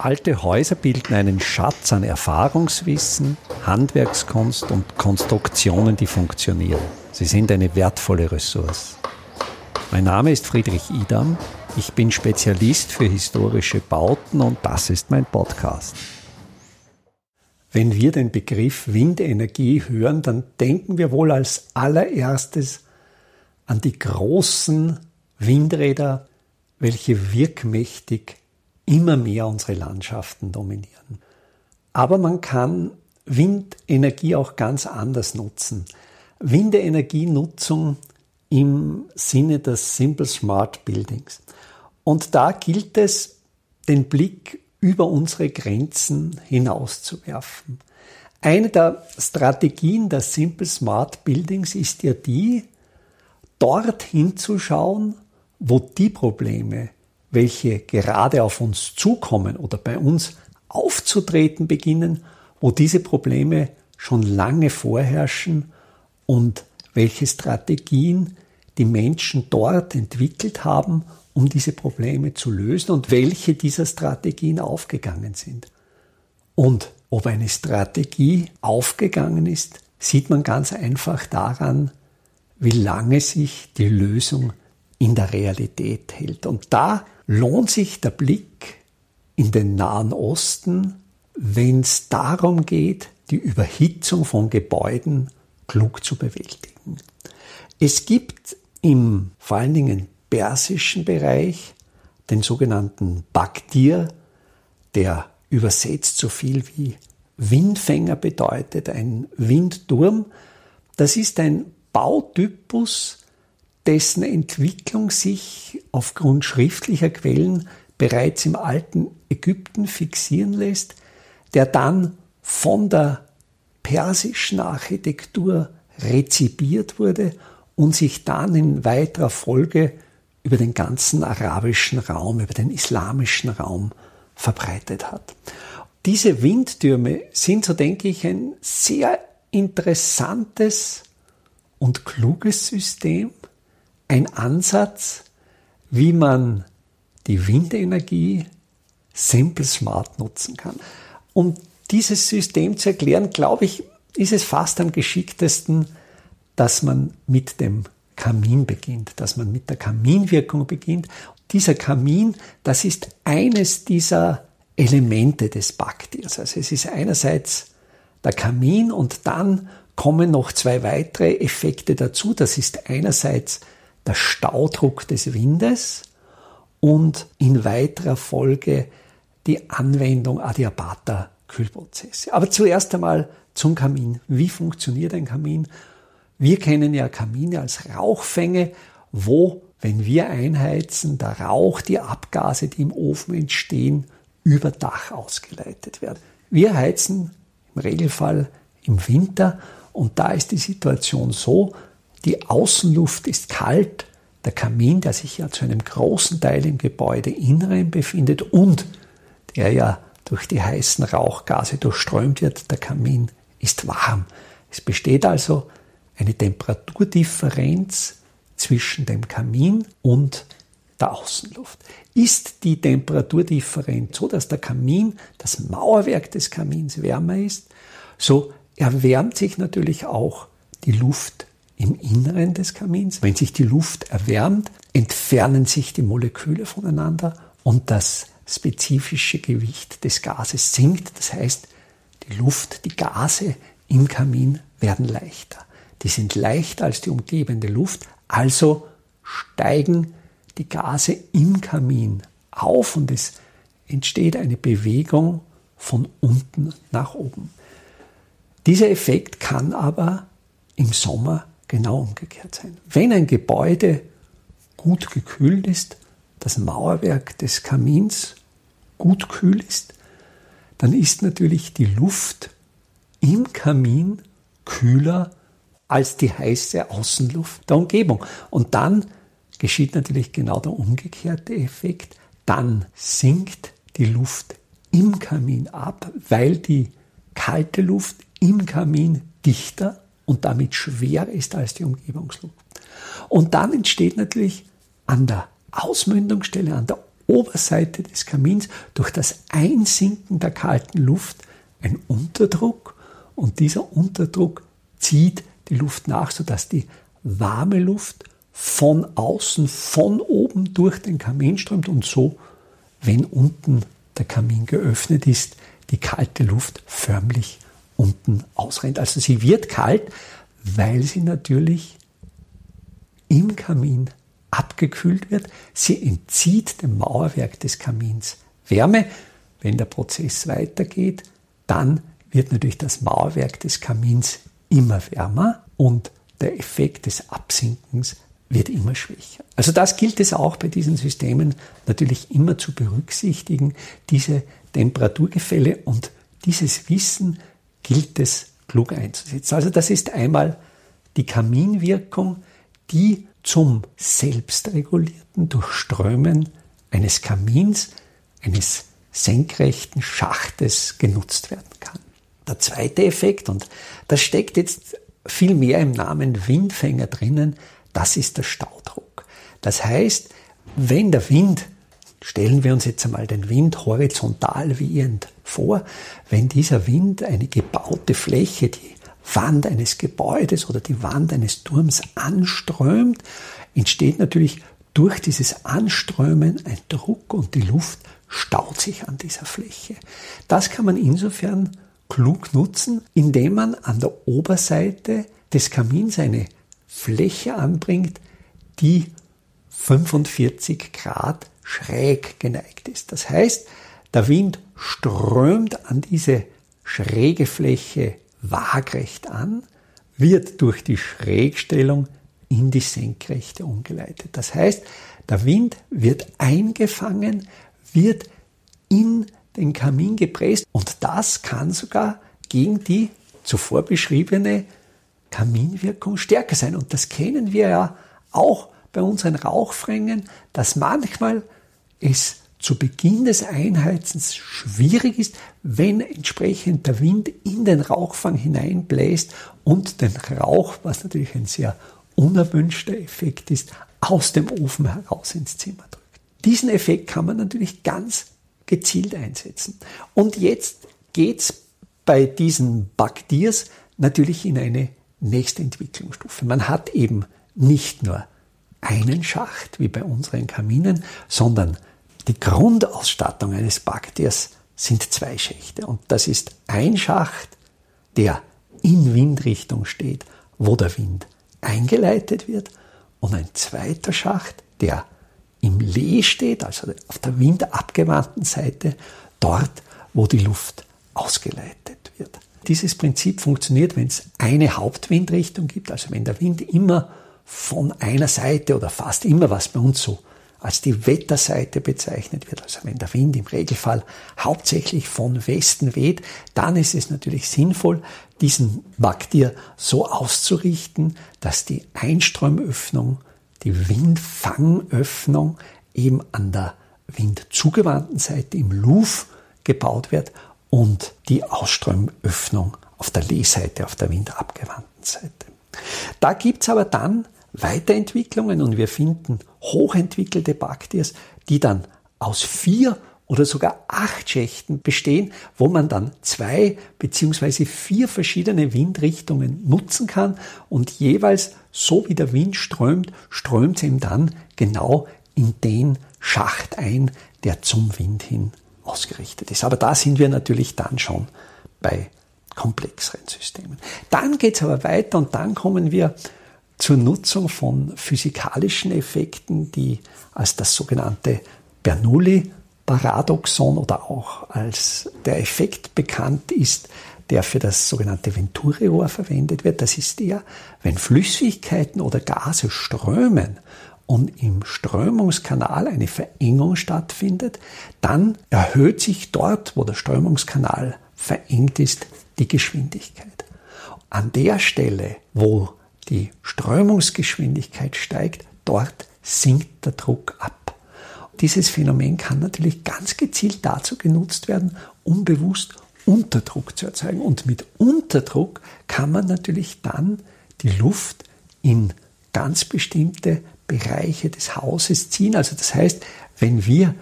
Alte Häuser bilden einen Schatz an Erfahrungswissen, Handwerkskunst und Konstruktionen, die funktionieren. Sie sind eine wertvolle Ressource. Mein Name ist Friedrich Idam. Ich bin Spezialist für historische Bauten und das ist mein Podcast. Wenn wir den Begriff Windenergie hören, dann denken wir wohl als allererstes an die großen Windräder, welche wirkmächtig immer mehr unsere Landschaften dominieren. Aber man kann Windenergie auch ganz anders nutzen. Windenergienutzung im Sinne des Simple Smart Buildings. Und da gilt es, den Blick über unsere Grenzen hinauszuwerfen. Eine der Strategien der Simple Smart Buildings ist ja die, dort hinzuschauen, wo die Probleme, welche gerade auf uns zukommen oder bei uns aufzutreten beginnen, wo diese Probleme schon lange vorherrschen und welche Strategien die Menschen dort entwickelt haben, um diese Probleme zu lösen und welche dieser Strategien aufgegangen sind. Und ob eine Strategie aufgegangen ist, sieht man ganz einfach daran, wie lange sich die Lösung in der Realität hält. Und da lohnt sich der Blick in den Nahen Osten, wenn es darum geht, die Überhitzung von Gebäuden klug zu bewältigen. Es gibt im vor allen Dingen persischen Bereich den sogenannten Baktir, der übersetzt so viel wie Windfänger bedeutet, ein Windturm. Das ist ein Bautypus, dessen Entwicklung sich aufgrund schriftlicher Quellen bereits im alten Ägypten fixieren lässt, der dann von der persischen Architektur rezipiert wurde und sich dann in weiterer Folge über den ganzen arabischen Raum, über den islamischen Raum verbreitet hat. Diese Windtürme sind, so denke ich, ein sehr interessantes und kluges System, ein Ansatz, wie man die Windenergie simple smart nutzen kann. Um dieses System zu erklären, glaube ich, ist es fast am geschicktesten, dass man mit dem Kamin beginnt, dass man mit der Kaminwirkung beginnt. Dieser Kamin, das ist eines dieser Elemente des Baktiers. Also es ist einerseits der Kamin und dann kommen noch zwei weitere Effekte dazu. Das ist einerseits der Staudruck des Windes und in weiterer Folge die Anwendung Adiabata Kühlprozesse. Aber zuerst einmal zum Kamin. Wie funktioniert ein Kamin? Wir kennen ja Kamine als Rauchfänge, wo, wenn wir einheizen, der Rauch, die Abgase, die im Ofen entstehen, über Dach ausgeleitet werden. Wir heizen im Regelfall im Winter und da ist die Situation so, die Außenluft ist kalt, der Kamin, der sich ja zu einem großen Teil im Gebäudeinneren befindet und der ja durch die heißen Rauchgase durchströmt wird, der Kamin ist warm. Es besteht also eine Temperaturdifferenz zwischen dem Kamin und der Außenluft. Ist die Temperaturdifferenz so, dass der Kamin, das Mauerwerk des Kamins wärmer ist, so erwärmt sich natürlich auch die Luft im Inneren des Kamins. Wenn sich die Luft erwärmt, entfernen sich die Moleküle voneinander und das spezifische Gewicht des Gases sinkt. Das heißt, die Luft, die Gase im Kamin werden leichter. Die sind leichter als die umgebende Luft, also steigen die Gase im Kamin auf und es entsteht eine Bewegung von unten nach oben. Dieser Effekt kann aber im Sommer genau umgekehrt sein. Wenn ein Gebäude gut gekühlt ist, das Mauerwerk des Kamins gut kühl ist, dann ist natürlich die Luft im Kamin kühler als die heiße Außenluft der Umgebung. Und dann geschieht natürlich genau der umgekehrte Effekt. Dann sinkt die Luft im Kamin ab, weil die kalte Luft im Kamin dichter und damit schwerer ist als die Umgebungsluft. Und dann entsteht natürlich an der Ausmündungsstelle, an der Oberseite des Kamins durch das Einsinken der kalten Luft ein Unterdruck und dieser Unterdruck zieht die Luft nach, sodass die warme Luft von außen, von oben durch den Kamin strömt und so, wenn unten der Kamin geöffnet ist, die kalte Luft förmlich unten ausrennt. Also sie wird kalt, weil sie natürlich im Kamin abgekühlt wird. Sie entzieht dem Mauerwerk des Kamins Wärme. Wenn der Prozess weitergeht, dann wird natürlich das Mauerwerk des Kamins immer wärmer und der Effekt des Absinkens wird immer schwächer. Also das gilt es auch bei diesen Systemen natürlich immer zu berücksichtigen, diese Temperaturgefälle und dieses Wissen gilt es klug einzusetzen. Also das ist einmal die Kaminwirkung, die zum selbstregulierten Durchströmen eines Kamins, eines senkrechten Schachtes genutzt werden kann. Der zweite Effekt, und das steckt jetzt viel mehr im Namen Windfänger drinnen, das ist der Staudruck. Das heißt, wenn der Wind, stellen wir uns jetzt einmal den Wind horizontal wehend vor, wenn dieser Wind eine gebaute Fläche, die Wand eines Gebäudes oder die Wand eines Turms anströmt, entsteht natürlich durch dieses Anströmen ein Druck und die Luft staut sich an dieser Fläche. Das kann man insofern klug nutzen, indem man an der Oberseite des Kamins eine Fläche anbringt, die 45 Grad schräg geneigt ist. Das heißt, der Wind strömt an diese schräge Fläche waagrecht an, wird durch die Schrägstellung in die Senkrechte umgeleitet. Das heißt, der Wind wird eingefangen, wird in den Kamin gepresst und das kann sogar gegen die zuvor beschriebene Kaminwirkung stärker sein. Und das kennen wir ja auch bei unseren Rauchfrängen, dass manchmal es zu Beginn des Einheizens schwierig ist, wenn entsprechend der Wind in den Rauchfang hineinbläst und den Rauch, was natürlich ein sehr unerwünschter Effekt ist, aus dem Ofen heraus ins Zimmer drückt. Diesen Effekt kann man natürlich ganz gezielt einsetzen. Und jetzt geht's bei diesen Baktiers natürlich in eine nächste Entwicklungsstufe. Man hat eben nicht nur einen Schacht wie bei unseren Kaminen, sondern die Grundausstattung eines Baktiers sind zwei Schächte. Und das ist ein Schacht, der in Windrichtung steht, wo der Wind eingeleitet wird, und ein zweiter Schacht, der im Lee steht, also auf der windabgewandten Seite, dort, wo die Luft ausgeleitet wird. Dieses Prinzip funktioniert, wenn es eine Hauptwindrichtung gibt, also wenn der Wind immer von einer Seite oder fast immer, was bei uns so als die Wetterseite bezeichnet wird, also wenn der Wind im Regelfall hauptsächlich von Westen weht, dann ist es natürlich sinnvoll, diesen Baktier so auszurichten, dass die Einströmöffnung die Windfangöffnung eben an der windzugewandten Seite im Luf gebaut wird und die Ausströmöffnung auf der Lehseite, auf der windabgewandten Seite. Da gibt's aber dann Weiterentwicklungen und wir finden hochentwickelte Baktiers, die dann aus vier oder sogar acht Schächten bestehen, wo man dann zwei beziehungsweise vier verschiedene Windrichtungen nutzen kann und jeweils so wie der Wind strömt, strömt es ihm dann genau in den Schacht ein, der zum Wind hin ausgerichtet ist. Aber da sind wir natürlich dann schon bei komplexeren Systemen. Dann geht es aber weiter und dann kommen wir zur Nutzung von physikalischen Effekten, die als das sogenannte Bernoulli Paradoxon oder auch als der Effekt bekannt ist, der für das sogenannte Venturi-Rohr verwendet wird. Das ist der, wenn Flüssigkeiten oder Gase strömen und im Strömungskanal eine Verengung stattfindet, dann erhöht sich dort, wo der Strömungskanal verengt ist, die Geschwindigkeit. An der Stelle, wo die Strömungsgeschwindigkeit steigt, dort sinkt der Druck ab. Dieses Phänomen kann natürlich ganz gezielt dazu genutzt werden, um bewusst Unterdruck zu erzeugen. Und mit Unterdruck kann man natürlich dann die Luft in ganz bestimmte Bereiche des Hauses ziehen. Also das heißt, wenn wir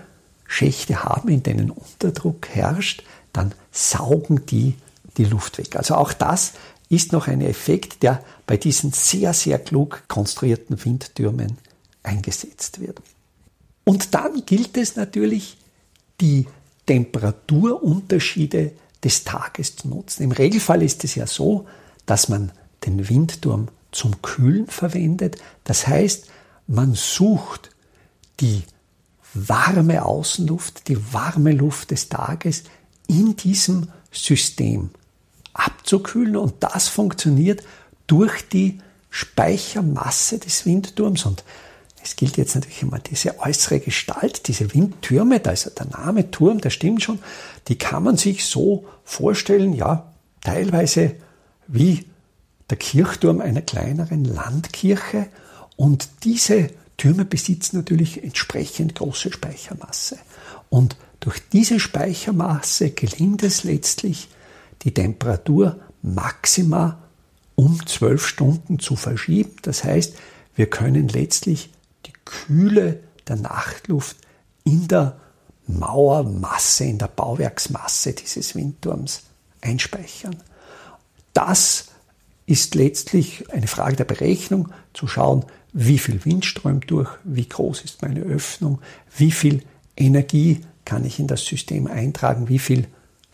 Schächte haben, in denen Unterdruck herrscht, dann saugen die die Luft weg. Also auch das ist noch ein Effekt, der bei diesen sehr, sehr klug konstruierten Windtürmen eingesetzt wird. Und dann gilt es natürlich, die Temperaturunterschiede des Tages zu nutzen. Im Regelfall ist es ja so, dass man den Windturm zum Kühlen verwendet. Das heißt, man sucht die warme Außenluft, die warme Luft des Tages in diesem System abzukühlen und das funktioniert durch die Speichermasse des Windturms und es gilt jetzt natürlich immer diese äußere Gestalt, diese Windtürme, da ist der Name Turm, der stimmt schon, die kann man sich so vorstellen, ja, teilweise wie der Kirchturm einer kleineren Landkirche und diese Türme besitzen natürlich entsprechend große Speichermasse. Und durch diese Speichermasse gelingt es letztlich, die Temperatur maximal um zwölf Stunden zu verschieben. Das heißt, wir können letztlich die Kühle der Nachtluft in der Mauermasse, in der Bauwerksmasse dieses Windturms einspeichern. Das ist letztlich eine Frage der Berechnung, zu schauen, wie viel Wind strömt durch, wie groß ist meine Öffnung, wie viel Energie kann ich in das System eintragen, wie viel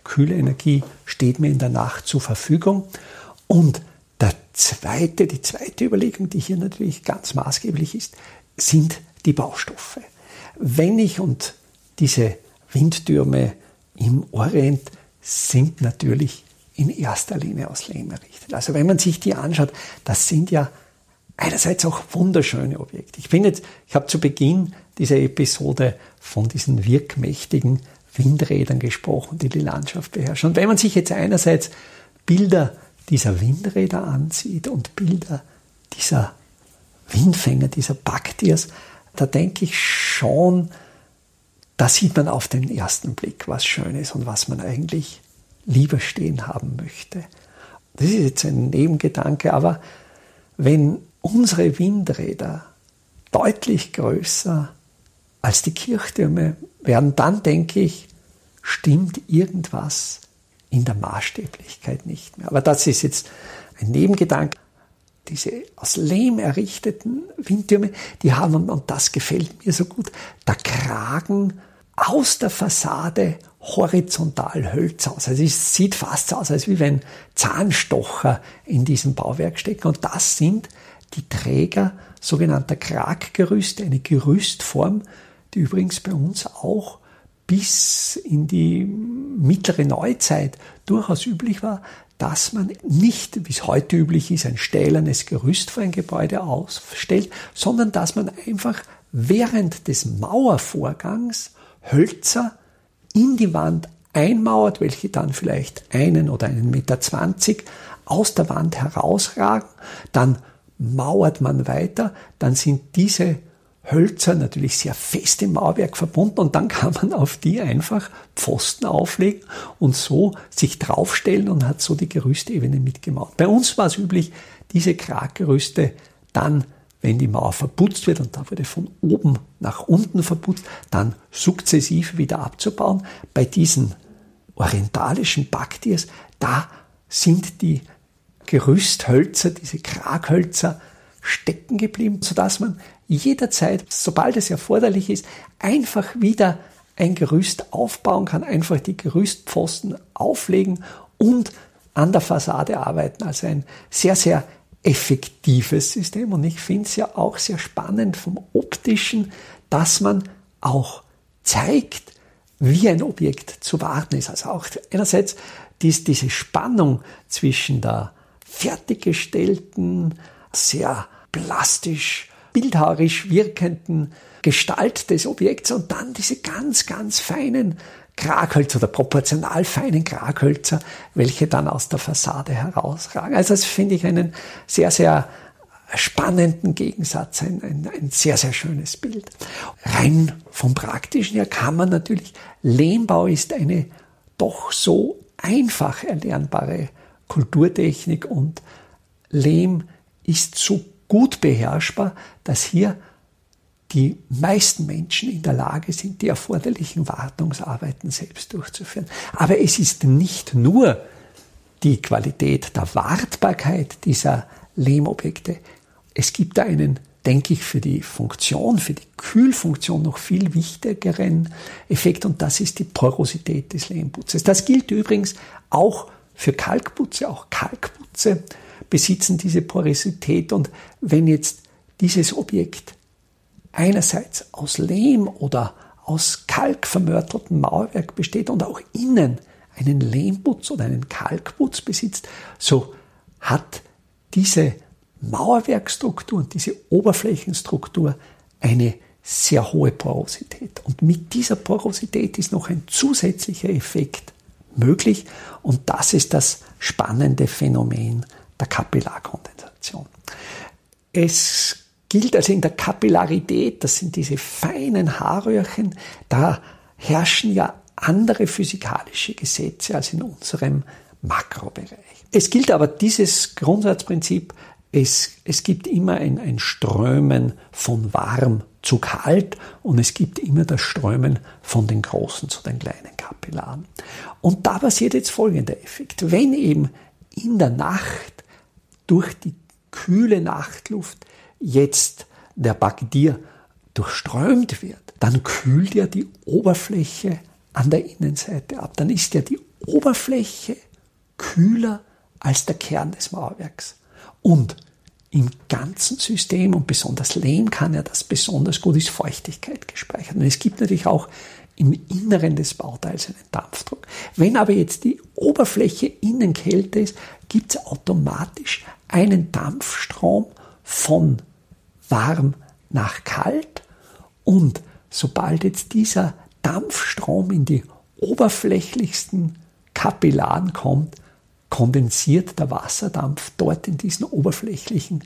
kühle Energie steht mir in der Nacht zur Verfügung. Und der zweite, die zweite Überlegung, die hier natürlich ganz maßgeblich ist, sind die Baustoffe. Wenn ich und diese Windtürme im Orient sind natürlich in erster Linie aus Lehm errichtet. Also wenn man sich die anschaut, das sind ja einerseits auch wunderschöne Objekte. Ich bin jetzt, ich habe zu Beginn dieser Episode von diesen wirkmächtigen Windrädern gesprochen, die die Landschaft beherrschen. Und wenn man sich jetzt einerseits Bilder dieser Windräder ansieht und Bilder dieser Windfänger, dieser Baktiers, da denke ich schon, da sieht man auf den ersten Blick was Schönes und was man eigentlich lieber stehen haben möchte. Das ist jetzt ein Nebengedanke, aber wenn unsere Windräder deutlich größer als die Kirchtürme werden, dann denke ich, stimmt irgendwas in der Maßstäblichkeit nicht mehr. Aber das ist jetzt ein Nebengedanke. Diese aus Lehm errichteten Windtürme, die haben, und das gefällt mir so gut, der Kragen aus der Fassade horizontal Hölzer aus. Also es sieht fast so aus, als wie wenn Zahnstocher in diesem Bauwerk stecken. Und das sind die Träger sogenannter Kraggerüste, eine Gerüstform, die übrigens bei uns auch bis in die mittlere Neuzeit durchaus üblich war, dass man nicht, wie es heute üblich ist, ein stählernes Gerüst vor ein Gebäude aufstellt, sondern dass man einfach während des Mauervorgangs Hölzer in die Wand einmauert, welche dann vielleicht einen oder einen Meter zwanzig aus der Wand herausragen, dann mauert man weiter, dann sind diese Hölzer natürlich sehr fest im Mauerwerk verbunden und dann kann man auf die einfach Pfosten auflegen und so sich draufstellen und hat so die Gerüstebene mitgemauert. Bei uns war es üblich, diese Kraggerüste dann, wenn die Mauer verputzt wird und da wurde von oben nach unten verputzt, dann sukzessiv wieder abzubauen. Bei diesen orientalischen Baktiers, da sind die Gerüsthölzer, diese Kraghölzer stecken geblieben, sodass man jederzeit, sobald es erforderlich ist, einfach wieder ein Gerüst aufbauen kann, einfach die Gerüstpfosten auflegen und an der Fassade arbeiten. Also ein sehr, sehr effektives System. Und ich finde es ja auch sehr spannend vom optischen, dass man auch zeigt, wie ein Objekt zu warten ist. Also auch einerseits dies, diese Spannung zwischen der fertiggestellten, sehr plastisch bildhauerisch wirkenden Gestalt des Objekts und dann diese ganz, ganz feinen Kraghölzer oder proportional feinen Kraghölzer, welche dann aus der Fassade herausragen. Also das finde ich einen sehr, sehr spannenden Gegensatz, ein, ein, ein sehr, sehr schönes Bild. Rein vom Praktischen her kann man natürlich, Lehmbau ist eine doch so einfach erlernbare Kulturtechnik und Lehm ist so gut beherrschbar, dass hier die meisten Menschen in der Lage sind, die erforderlichen Wartungsarbeiten selbst durchzuführen. Aber es ist nicht nur die Qualität der Wartbarkeit dieser Lehmobjekte. Es gibt da einen, denke ich, für die Funktion, für die Kühlfunktion noch viel wichtigeren Effekt und das ist die Porosität des Lehmputzes. Das gilt übrigens auch für Kalkputze. Auch Kalkputze besitzen diese Porosität und wenn jetzt dieses Objekt einerseits aus Lehm oder aus Kalk vermörteltem Mauerwerk besteht und auch innen einen Lehmputz oder einen Kalkputz besitzt, so hat diese Mauerwerkstruktur und diese Oberflächenstruktur eine sehr hohe Porosität. Und mit dieser Porosität ist noch ein zusätzlicher Effekt möglich und das ist das spannende Phänomen der Kapillarkondensation. Es gilt also in der Kapillarität, das sind diese feinen Haarröhrchen, da herrschen ja andere physikalische Gesetze als in unserem Makrobereich. Es gilt aber dieses Grundsatzprinzip, es, es gibt immer ein, ein Strömen von warm zu kalt und es gibt immer das Strömen von den großen zu den kleinen Kapillaren. Und da passiert jetzt folgender Effekt. Wenn eben in der Nacht durch die kühle Nachtluft jetzt der Bagdir durchströmt wird, dann kühlt ja die Oberfläche an der Innenseite ab. Dann ist ja die Oberfläche kühler als der Kern des Mauerwerks. Und im ganzen System und besonders Lehm kann ja das besonders gut, ist Feuchtigkeit gespeichert. Und es gibt natürlich auch im Inneren des Bauteils einen Dampfdruck. Wenn aber jetzt die Oberfläche innen kälter ist, gibt es automatisch einen Dampfstrom von warm nach kalt und sobald jetzt dieser Dampfstrom in die oberflächlichsten Kapillaren kommt, kondensiert der Wasserdampf dort in diesen oberflächlichen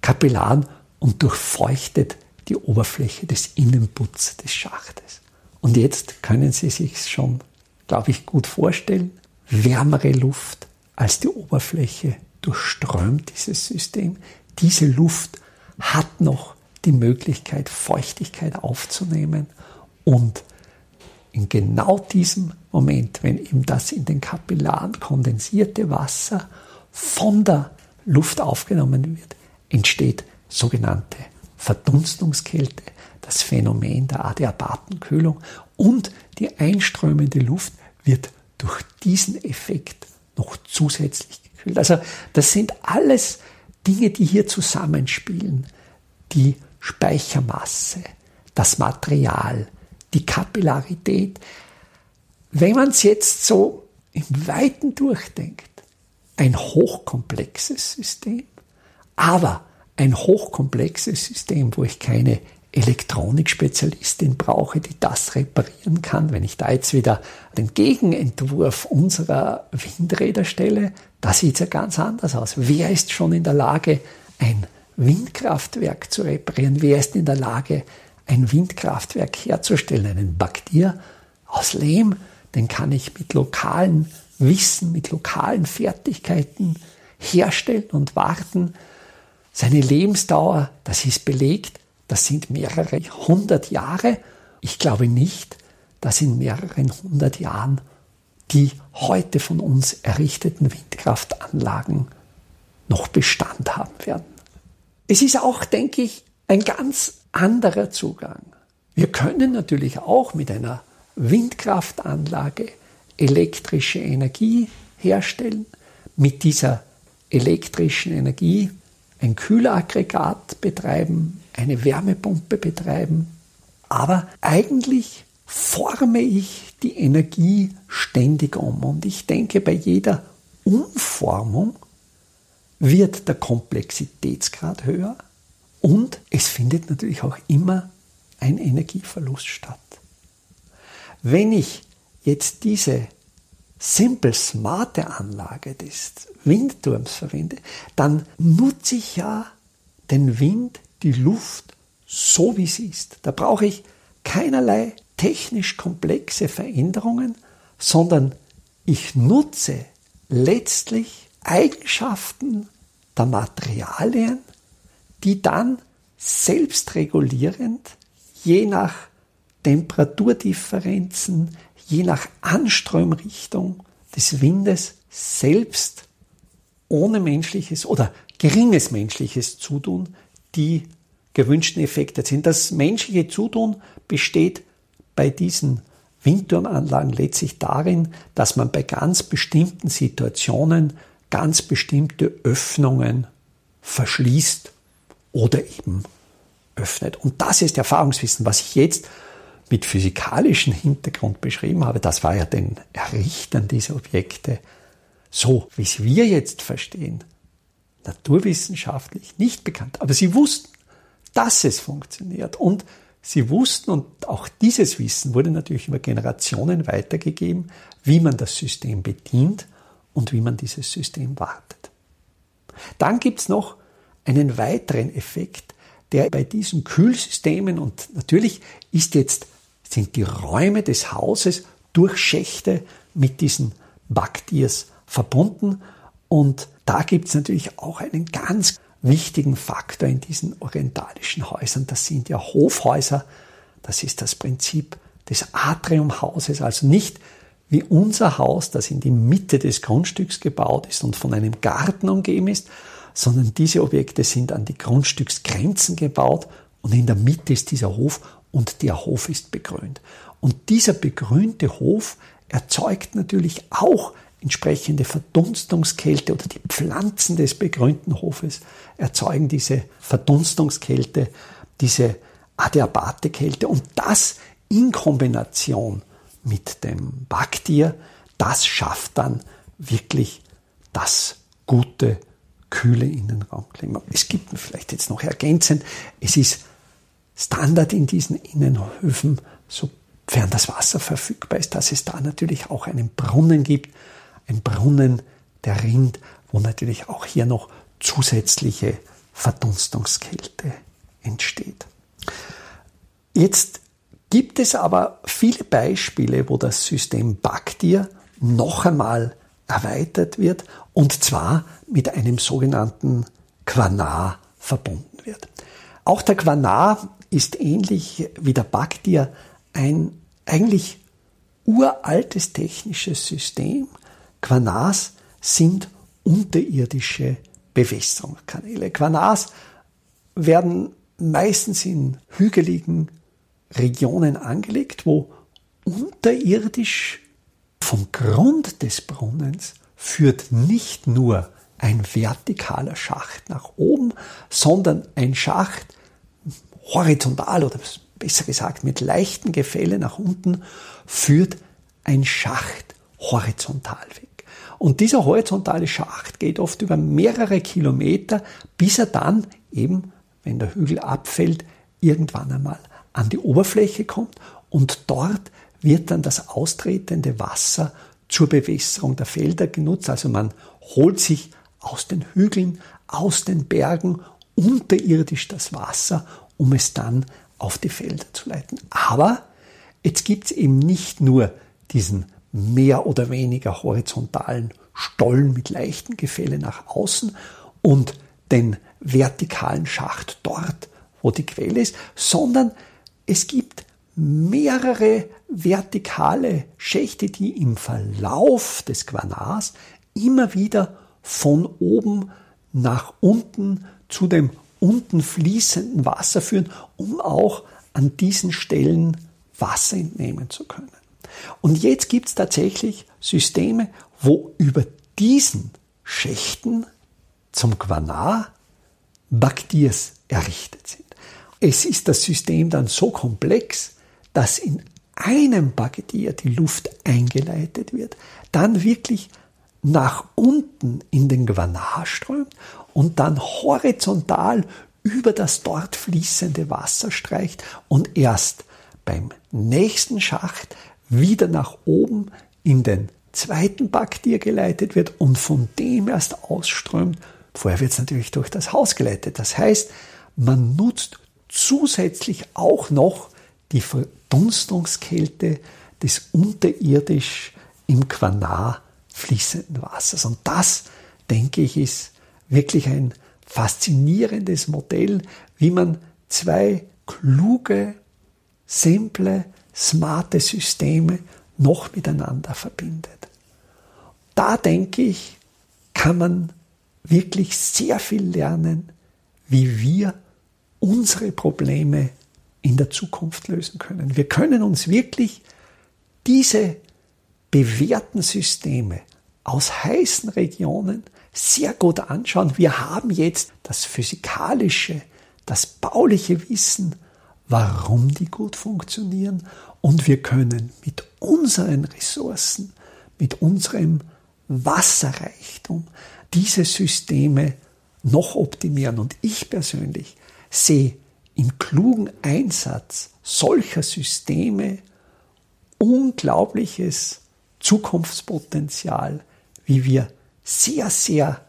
Kapillaren und durchfeuchtet die Oberfläche des Innenputzes des Schachtes. Und jetzt können Sie sich schon, glaube ich, gut vorstellen, wärmere Luft als die Oberfläche durchströmt dieses System. Diese Luft hat noch die Möglichkeit, Feuchtigkeit aufzunehmen und in genau diesem Moment, wenn eben das in den Kapillaren kondensierte Wasser von der Luft aufgenommen wird, entsteht sogenannte Verdunstungskälte, das Phänomen der Adiabatenkühlung und die einströmende Luft wird durch diesen Effekt noch zusätzlich gekühlt. Also das sind alles Dinge, die hier zusammenspielen. Die Speichermasse, das Material, die Kapillarität. Wenn man es jetzt so im Weiten durchdenkt, ein hochkomplexes System, aber ein hochkomplexes System, wo ich keine Elektronikspezialistin brauche, die das reparieren kann. Wenn ich da jetzt wieder den Gegenentwurf unserer Windräder stelle, da sieht es ja ganz anders aus. Wer ist schon in der Lage, ein Windkraftwerk zu reparieren? Wer ist in der Lage, ein Windkraftwerk herzustellen, einen Baktier aus Lehm, den kann ich mit lokalen Wissen, mit lokalen Fertigkeiten herstellen und warten. Seine Lebensdauer, das ist belegt, das sind mehrere hundert Jahre. Ich glaube nicht, dass in mehreren hundert Jahren die heute von uns errichteten Windkraftanlagen noch Bestand haben werden. Es ist auch, denke ich, ein ganz anderer Zugang. Wir können natürlich auch mit einer Windkraftanlage elektrische Energie herstellen, mit dieser elektrischen Energie ein Kühlaggregat betreiben, eine Wärmepumpe betreiben. Aber eigentlich forme ich die Energie ständig um. Und ich denke, bei jeder Umformung wird der Komplexitätsgrad höher, und es findet natürlich auch immer ein Energieverlust statt. Wenn ich jetzt diese simple smarte Anlage des Windturms verwende, dann nutze ich ja den Wind, die Luft so wie sie ist. Da brauche ich keinerlei technisch komplexe Veränderungen, sondern ich nutze letztlich Eigenschaften der Materialien, die dann selbstregulierend, je nach Temperaturdifferenzen, je nach Anströmrichtung des Windes selbst ohne menschliches oder geringes menschliches Zutun die gewünschten Effekte sind. Das menschliche Zutun besteht bei diesen Windturmanlagen letztlich darin, dass man bei ganz bestimmten Situationen ganz bestimmte Öffnungen verschließt oder eben öffnet. Und das ist Erfahrungswissen, was ich jetzt mit physikalischem Hintergrund beschrieben habe. Das war ja den Errichtern dieser Objekte so, wie es wir jetzt verstehen, naturwissenschaftlich nicht bekannt. Aber sie wussten, dass es funktioniert. Und sie wussten, und auch dieses Wissen wurde natürlich über Generationen weitergegeben, wie man das System bedient und wie man dieses System wartet. Dann gibt es noch einen weiteren Effekt, der bei diesen Kühlsystemen und natürlich ist jetzt, sind die Räume des Hauses durch Schächte mit diesen Backtiers verbunden und da gibt es natürlich auch einen ganz wichtigen Faktor in diesen orientalischen Häusern. Das sind ja Hofhäuser. Das ist das Prinzip des Atriumhauses, also nicht wie unser Haus, das in die Mitte des Grundstücks gebaut ist und von einem Garten umgeben ist, sondern diese Objekte sind an die Grundstücksgrenzen gebaut und in der Mitte ist dieser Hof und der Hof ist begrünt. Und dieser begrünte Hof erzeugt natürlich auch entsprechende Verdunstungskälte oder die Pflanzen des begrünten Hofes erzeugen diese Verdunstungskälte, diese Adiabate-Kälte und das in Kombination mit dem Backtier, das schafft dann wirklich das gute, kühle Innenraumklima. Es gibt vielleicht jetzt noch ergänzend, es ist Standard in diesen Innenhöfen, sofern das Wasser verfügbar ist, dass es da natürlich auch einen Brunnen gibt, ein Brunnen, der rinnt, wo natürlich auch hier noch zusätzliche Verdunstungskälte entsteht. Jetzt gibt es aber viele Beispiele, wo das System Baktir noch einmal erweitert wird und zwar mit einem sogenannten Quanar verbunden wird. Auch der Quanar ist ähnlich wie der Baktir ein eigentlich uraltes technisches System, Quanars sind unterirdische Bewässerungskanäle. Quanars werden meistens in hügeligen Regionen angelegt, wo unterirdisch vom Grund des Brunnens führt nicht nur ein vertikaler Schacht nach oben, sondern ein Schacht horizontal oder besser gesagt mit leichten Gefälle nach unten führt ein Schacht horizontal weg. Und dieser horizontale Schacht geht oft über mehrere Kilometer, bis er dann eben, wenn der Hügel abfällt, irgendwann einmal an die Oberfläche kommt und dort wird dann das austretende Wasser zur Bewässerung der Felder genutzt. Also man holt sich aus den Hügeln, aus den Bergen unterirdisch das Wasser, um es dann auf die Felder zu leiten. Aber jetzt gibt es eben nicht nur diesen mehr oder weniger horizontalen Stollen mit leichten Gefälle nach außen und den vertikalen Schacht dort, wo die Quelle ist, sondern es gibt mehrere vertikale Schächte, die im Verlauf des Quanars immer wieder von oben nach unten zu dem unten fließenden Wasser führen, um auch an diesen Stellen Wasser entnehmen zu können. Und jetzt gibt es tatsächlich Systeme, wo über diesen Schächten zum Quanar Baktiers errichtet sind. Es ist das System dann so komplex, dass in einem Baktier die Luft eingeleitet wird, dann wirklich nach unten in den Gwanar strömt und dann horizontal über das dort fließende Wasser streicht und erst beim nächsten Schacht wieder nach oben in den zweiten Backtier geleitet wird und von dem erst ausströmt. Vorher wird es natürlich durch das Haus geleitet. Das heißt, man nutzt zusätzlich auch noch die Verdunstungskälte des unterirdisch im Quanar fließenden Wassers. Und das, denke ich, ist wirklich ein faszinierendes Modell, wie man zwei kluge, simple, smarte Systeme noch miteinander verbindet. Da denke ich, kann man wirklich sehr viel lernen, wie wir unsere Probleme in der Zukunft lösen können. Wir können uns wirklich diese bewährten Systeme aus heißen Regionen sehr gut anschauen. Wir haben jetzt das physikalische, das bauliche Wissen, warum die gut funktionieren und wir können mit unseren Ressourcen, mit unserem Wasserreichtum diese Systeme noch optimieren. Und ich persönlich sehe im klugen Einsatz solcher Systeme unglaubliches Zukunftspotenzial, wie wir sehr, sehr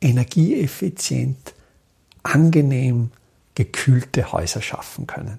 energieeffizient, angenehm gekühlte Häuser schaffen können.